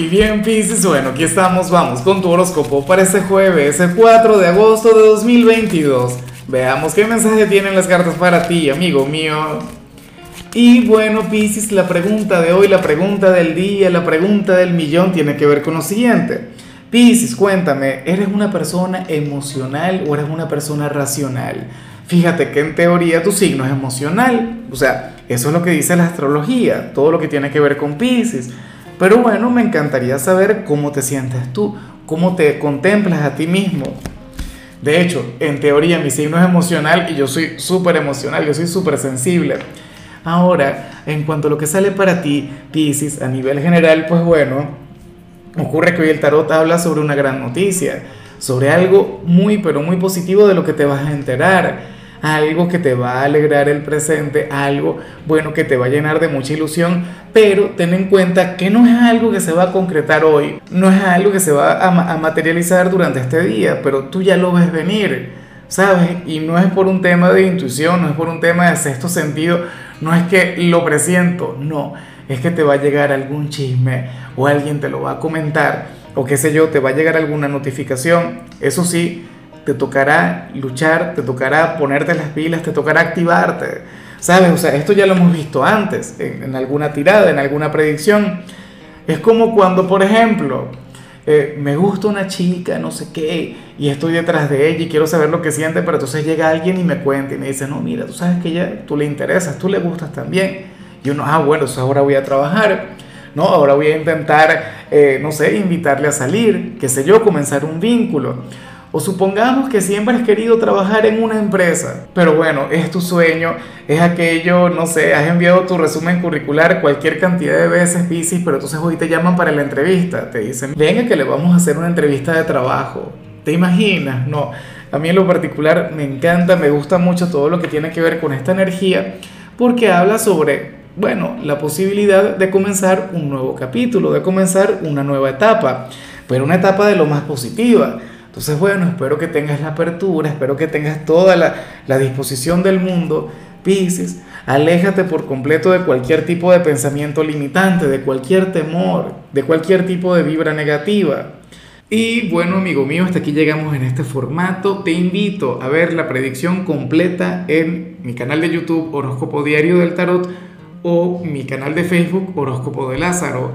Y bien, Pisces, bueno, aquí estamos, vamos con tu horóscopo para este jueves, el 4 de agosto de 2022. Veamos qué mensaje tienen las cartas para ti, amigo mío. Y bueno, Pisces, la pregunta de hoy, la pregunta del día, la pregunta del millón tiene que ver con lo siguiente. Pisces, cuéntame, ¿eres una persona emocional o eres una persona racional? Fíjate que en teoría tu signo es emocional, o sea, eso es lo que dice la astrología, todo lo que tiene que ver con Pisces. Pero bueno, me encantaría saber cómo te sientes tú, cómo te contemplas a ti mismo. De hecho, en teoría mi signo es emocional y yo soy súper emocional, yo soy súper sensible. Ahora, en cuanto a lo que sale para ti, Pisces, a nivel general, pues bueno, ocurre que hoy el tarot habla sobre una gran noticia, sobre algo muy, pero muy positivo de lo que te vas a enterar algo que te va a alegrar el presente, algo bueno que te va a llenar de mucha ilusión, pero ten en cuenta que no es algo que se va a concretar hoy, no es algo que se va a, materializar durante este día, pero tú ya lo ves venir, ¿sabes? Y no es por un tema de intuición, no es por un tema de sexto sentido, no es que lo presiento, no, es que te va a llegar algún chisme o alguien te lo va a comentar o qué sé yo, te va a llegar alguna notificación, eso sí, te tocará luchar, te tocará ponerte las pilas, te tocará activarte. ¿Sabes? O sea, esto ya lo hemos visto antes, en, alguna tirada, en alguna predicción. Es como cuando, por ejemplo, eh, me gusta una chica, no sé qué, y estoy detrás de ella y quiero saber lo que siente, pero entonces llega alguien y me cuenta y me dice, no, mira, tú sabes que ella, tú le interesas, tú le gustas también. Y uno, ah, bueno, eso ahora voy a trabajar. No, ahora voy a intentar, eh, no sé, invitarle a salir, qué sé yo, comenzar un vínculo. O supongamos que siempre has querido trabajar en una empresa, pero bueno, es tu sueño, es aquello, no sé, has enviado tu resumen curricular cualquier cantidad de veces, bicis, pero entonces hoy te llaman para la entrevista, te dicen, venga que le vamos a hacer una entrevista de trabajo. ¿Te imaginas? No, a mí en lo particular me encanta, me gusta mucho todo lo que tiene que ver con esta energía, porque habla sobre, bueno, la posibilidad de comenzar un nuevo capítulo, de comenzar una nueva etapa, pero una etapa de lo más positiva entonces, bueno, espero que tengas la apertura, espero que tengas toda la, disposición del mundo, Pisces. Aléjate por completo de cualquier tipo de pensamiento limitante, de cualquier temor, de cualquier tipo de vibra negativa. Y bueno, amigo mío, hasta aquí llegamos en este formato. Te invito a ver la predicción completa en mi canal de YouTube Horóscopo Diario del Tarot o mi canal de Facebook Horóscopo de Lázaro.